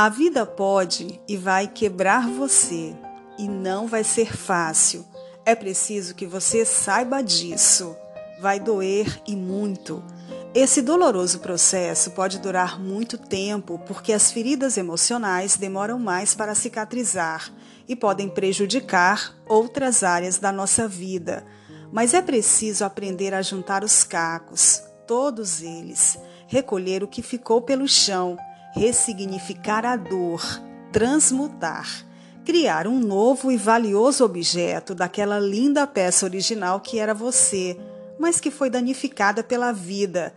A vida pode e vai quebrar você, e não vai ser fácil. É preciso que você saiba disso. Vai doer e muito. Esse doloroso processo pode durar muito tempo porque as feridas emocionais demoram mais para cicatrizar e podem prejudicar outras áreas da nossa vida. Mas é preciso aprender a juntar os cacos, todos eles, recolher o que ficou pelo chão ressignificar a dor, transmutar, criar um novo e valioso objeto daquela linda peça original que era você, mas que foi danificada pela vida.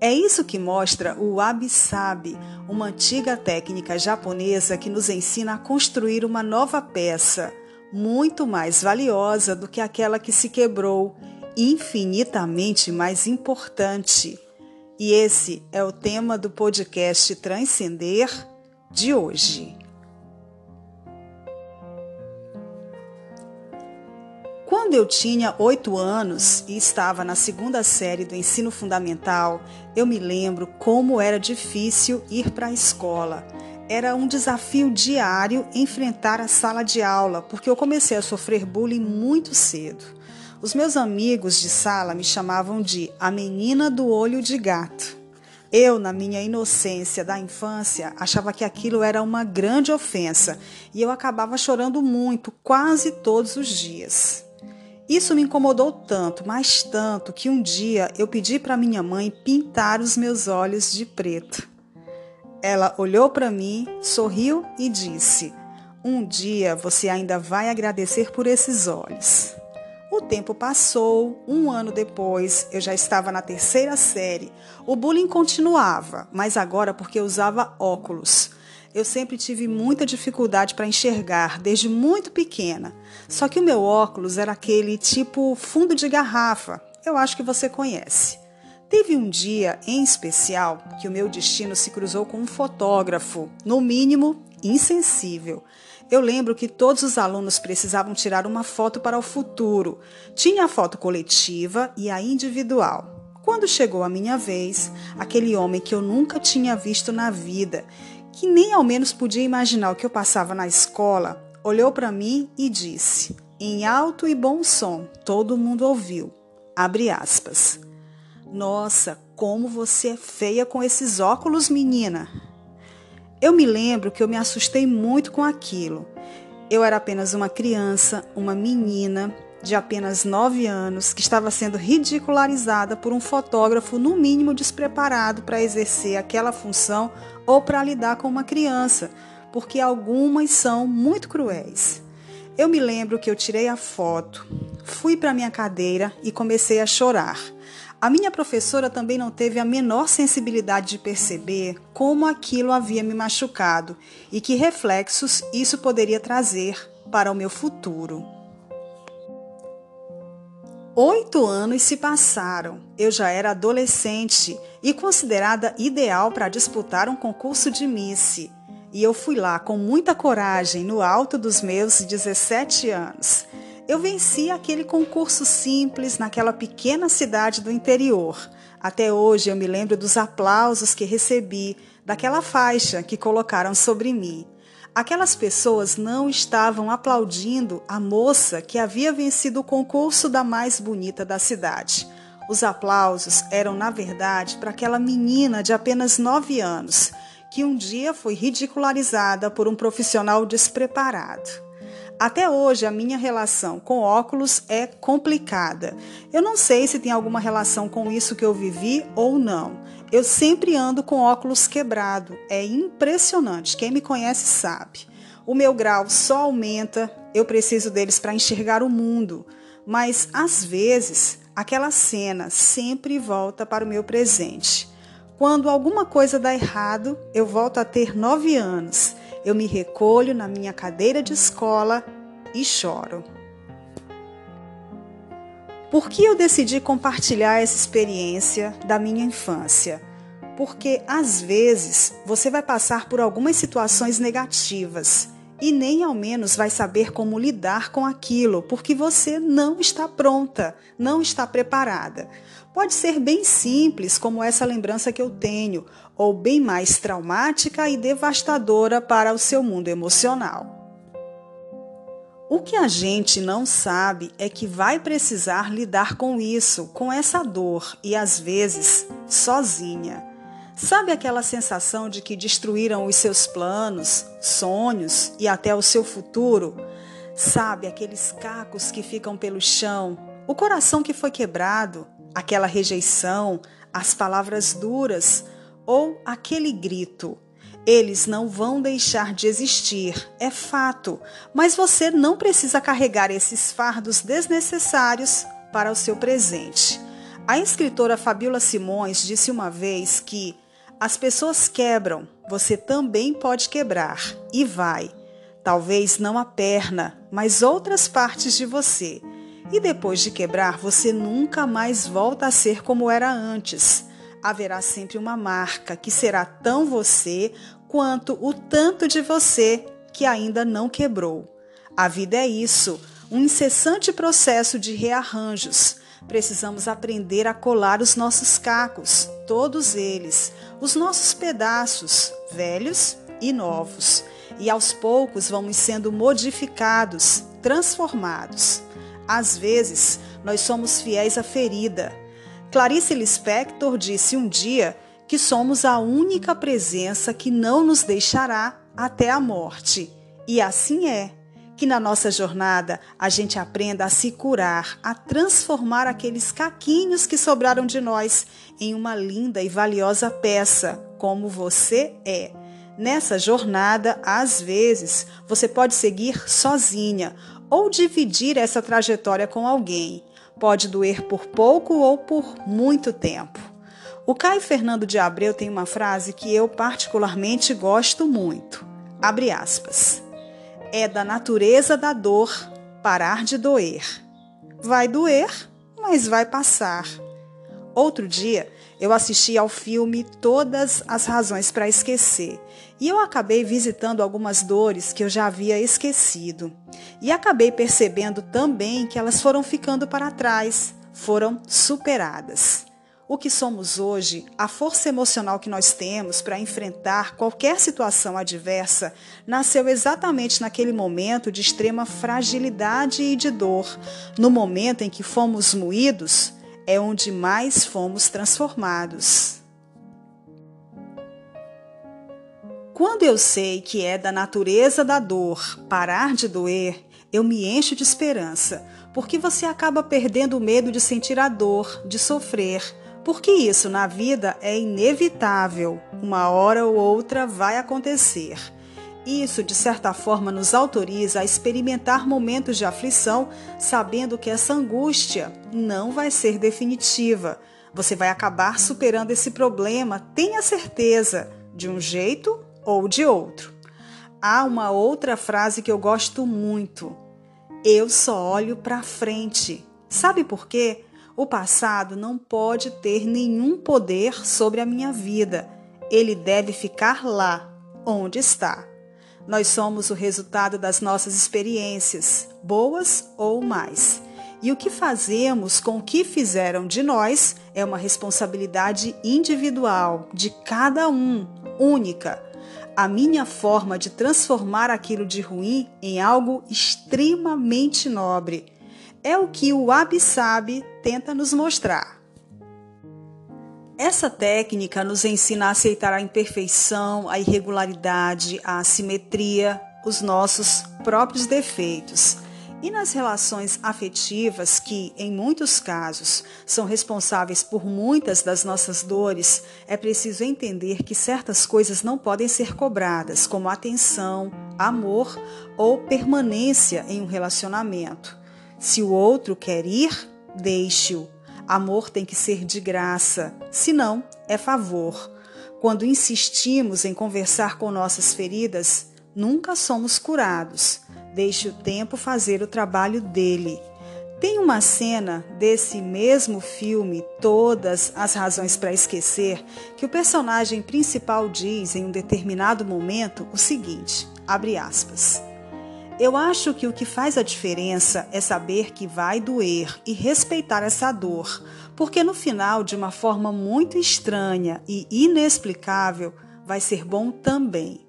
É isso que mostra o wabi-sabi, uma antiga técnica japonesa que nos ensina a construir uma nova peça, muito mais valiosa do que aquela que se quebrou, infinitamente mais importante. E esse é o tema do podcast Transcender de hoje. Quando eu tinha oito anos e estava na segunda série do ensino fundamental, eu me lembro como era difícil ir para a escola. Era um desafio diário enfrentar a sala de aula, porque eu comecei a sofrer bullying muito cedo. Os meus amigos de sala me chamavam de a menina do olho de gato. Eu, na minha inocência da infância, achava que aquilo era uma grande ofensa e eu acabava chorando muito, quase todos os dias. Isso me incomodou tanto, mas tanto, que um dia eu pedi para minha mãe pintar os meus olhos de preto. Ela olhou para mim, sorriu e disse: Um dia você ainda vai agradecer por esses olhos. O tempo passou, um ano depois, eu já estava na terceira série. O bullying continuava, mas agora porque eu usava óculos. Eu sempre tive muita dificuldade para enxergar, desde muito pequena. Só que o meu óculos era aquele tipo fundo de garrafa. Eu acho que você conhece. Teve um dia em especial que o meu destino se cruzou com um fotógrafo, no mínimo insensível. Eu lembro que todos os alunos precisavam tirar uma foto para o futuro. Tinha a foto coletiva e a individual. Quando chegou a minha vez, aquele homem que eu nunca tinha visto na vida, que nem ao menos podia imaginar o que eu passava na escola, olhou para mim e disse, em alto e bom som, todo mundo ouviu. Abre aspas. Nossa, como você é feia com esses óculos, menina! Eu me lembro que eu me assustei muito com aquilo. Eu era apenas uma criança, uma menina de apenas 9 anos que estava sendo ridicularizada por um fotógrafo, no mínimo despreparado para exercer aquela função ou para lidar com uma criança, porque algumas são muito cruéis. Eu me lembro que eu tirei a foto, fui para minha cadeira e comecei a chorar. A minha professora também não teve a menor sensibilidade de perceber como aquilo havia me machucado e que reflexos isso poderia trazer para o meu futuro. Oito anos se passaram. Eu já era adolescente e considerada ideal para disputar um concurso de Miss. E eu fui lá com muita coragem no alto dos meus 17 anos. Eu venci aquele concurso simples naquela pequena cidade do interior. Até hoje eu me lembro dos aplausos que recebi, daquela faixa que colocaram sobre mim. Aquelas pessoas não estavam aplaudindo a moça que havia vencido o concurso da mais bonita da cidade. Os aplausos eram, na verdade, para aquela menina de apenas nove anos, que um dia foi ridicularizada por um profissional despreparado. Até hoje, a minha relação com óculos é complicada. Eu não sei se tem alguma relação com isso que eu vivi ou não. Eu sempre ando com óculos quebrado. É impressionante. Quem me conhece sabe. O meu grau só aumenta, eu preciso deles para enxergar o mundo. Mas às vezes, aquela cena sempre volta para o meu presente. Quando alguma coisa dá errado, eu volto a ter nove anos eu me recolho na minha cadeira de escola e choro. Por que eu decidi compartilhar essa experiência da minha infância? Porque às vezes você vai passar por algumas situações negativas e nem ao menos vai saber como lidar com aquilo, porque você não está pronta, não está preparada. Pode ser bem simples, como essa lembrança que eu tenho, ou bem mais traumática e devastadora para o seu mundo emocional. O que a gente não sabe é que vai precisar lidar com isso, com essa dor e às vezes sozinha. Sabe aquela sensação de que destruíram os seus planos, sonhos e até o seu futuro? Sabe aqueles cacos que ficam pelo chão, o coração que foi quebrado, aquela rejeição, as palavras duras ou aquele grito? Eles não vão deixar de existir, é fato, mas você não precisa carregar esses fardos desnecessários para o seu presente. A escritora Fabiola Simões disse uma vez que as pessoas quebram, você também pode quebrar, e vai. Talvez não a perna, mas outras partes de você. E depois de quebrar, você nunca mais volta a ser como era antes haverá sempre uma marca que será tão você quanto o tanto de você que ainda não quebrou. A vida é isso, um incessante processo de rearranjos. Precisamos aprender a colar os nossos cacos, todos eles, os nossos pedaços, velhos e novos. E aos poucos vamos sendo modificados, transformados. Às vezes, nós somos fiéis à ferida. Clarice Lispector disse um dia que somos a única presença que não nos deixará até a morte. E assim é. Que na nossa jornada a gente aprenda a se curar, a transformar aqueles caquinhos que sobraram de nós em uma linda e valiosa peça, como você é. Nessa jornada, às vezes, você pode seguir sozinha ou dividir essa trajetória com alguém. Pode doer por pouco ou por muito tempo. O Caio Fernando de Abreu tem uma frase que eu particularmente gosto muito. Abre aspas. É da natureza da dor parar de doer. Vai doer, mas vai passar. Outro dia, eu assisti ao filme Todas as Razões para Esquecer e eu acabei visitando algumas dores que eu já havia esquecido. E acabei percebendo também que elas foram ficando para trás, foram superadas. O que somos hoje, a força emocional que nós temos para enfrentar qualquer situação adversa, nasceu exatamente naquele momento de extrema fragilidade e de dor. No momento em que fomos moídos, é onde mais fomos transformados. Quando eu sei que é da natureza da dor parar de doer, eu me encho de esperança, porque você acaba perdendo o medo de sentir a dor, de sofrer porque isso na vida é inevitável, uma hora ou outra vai acontecer. Isso, de certa forma, nos autoriza a experimentar momentos de aflição, sabendo que essa angústia não vai ser definitiva. Você vai acabar superando esse problema, tenha certeza, de um jeito ou de outro. Há uma outra frase que eu gosto muito. Eu só olho para frente. Sabe por quê? O passado não pode ter nenhum poder sobre a minha vida. Ele deve ficar lá, onde está. Nós somos o resultado das nossas experiências, boas ou mais. E o que fazemos com o que fizeram de nós é uma responsabilidade individual, de cada um, única. A minha forma de transformar aquilo de ruim em algo extremamente nobre é o que o Abissab tenta nos mostrar. Essa técnica nos ensina a aceitar a imperfeição, a irregularidade, a assimetria, os nossos próprios defeitos. E nas relações afetivas, que em muitos casos são responsáveis por muitas das nossas dores, é preciso entender que certas coisas não podem ser cobradas, como atenção, amor ou permanência em um relacionamento. Se o outro quer ir, deixe-o. Amor tem que ser de graça, senão é favor. Quando insistimos em conversar com nossas feridas, nunca somos curados. Deixe o tempo fazer o trabalho dele. Tem uma cena desse mesmo filme, Todas as Razões para Esquecer, que o personagem principal diz em um determinado momento o seguinte: abre aspas. Eu acho que o que faz a diferença é saber que vai doer e respeitar essa dor, porque no final, de uma forma muito estranha e inexplicável, vai ser bom também.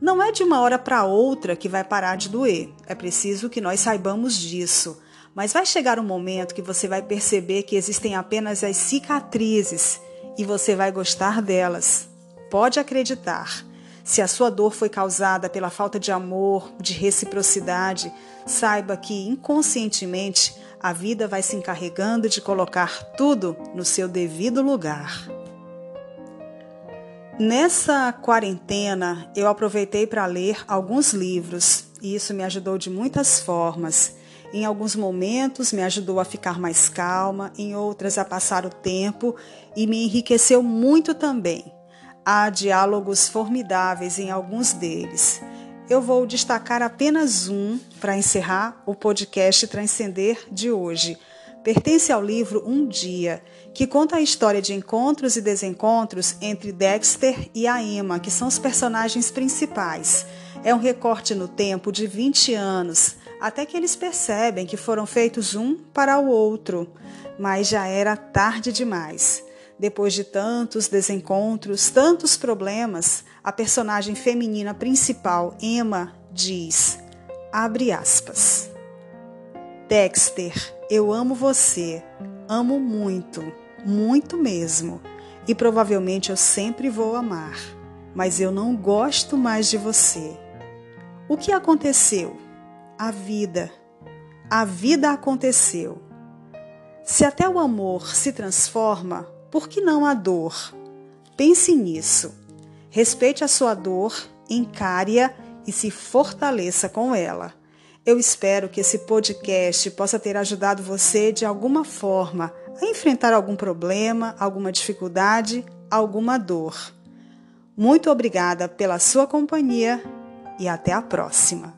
Não é de uma hora para outra que vai parar de doer, é preciso que nós saibamos disso. Mas vai chegar um momento que você vai perceber que existem apenas as cicatrizes e você vai gostar delas. Pode acreditar. Se a sua dor foi causada pela falta de amor, de reciprocidade, saiba que inconscientemente a vida vai se encarregando de colocar tudo no seu devido lugar. Nessa quarentena, eu aproveitei para ler alguns livros e isso me ajudou de muitas formas. Em alguns momentos me ajudou a ficar mais calma, em outras a passar o tempo e me enriqueceu muito também. Há diálogos formidáveis em alguns deles. Eu vou destacar apenas um para encerrar o podcast Transcender de hoje. Pertence ao livro Um Dia, que conta a história de encontros e desencontros entre Dexter e a Emma, que são os personagens principais. É um recorte no tempo de 20 anos, até que eles percebem que foram feitos um para o outro, mas já era tarde demais. Depois de tantos desencontros, tantos problemas, a personagem feminina principal, Emma, diz: abre aspas. Dexter, eu amo você, amo muito, muito mesmo, e provavelmente eu sempre vou amar, mas eu não gosto mais de você. O que aconteceu? A vida. A vida aconteceu. Se até o amor se transforma, por que não a dor? Pense nisso. Respeite a sua dor, encare-a e se fortaleça com ela. Eu espero que esse podcast possa ter ajudado você de alguma forma a enfrentar algum problema, alguma dificuldade, alguma dor. Muito obrigada pela sua companhia e até a próxima.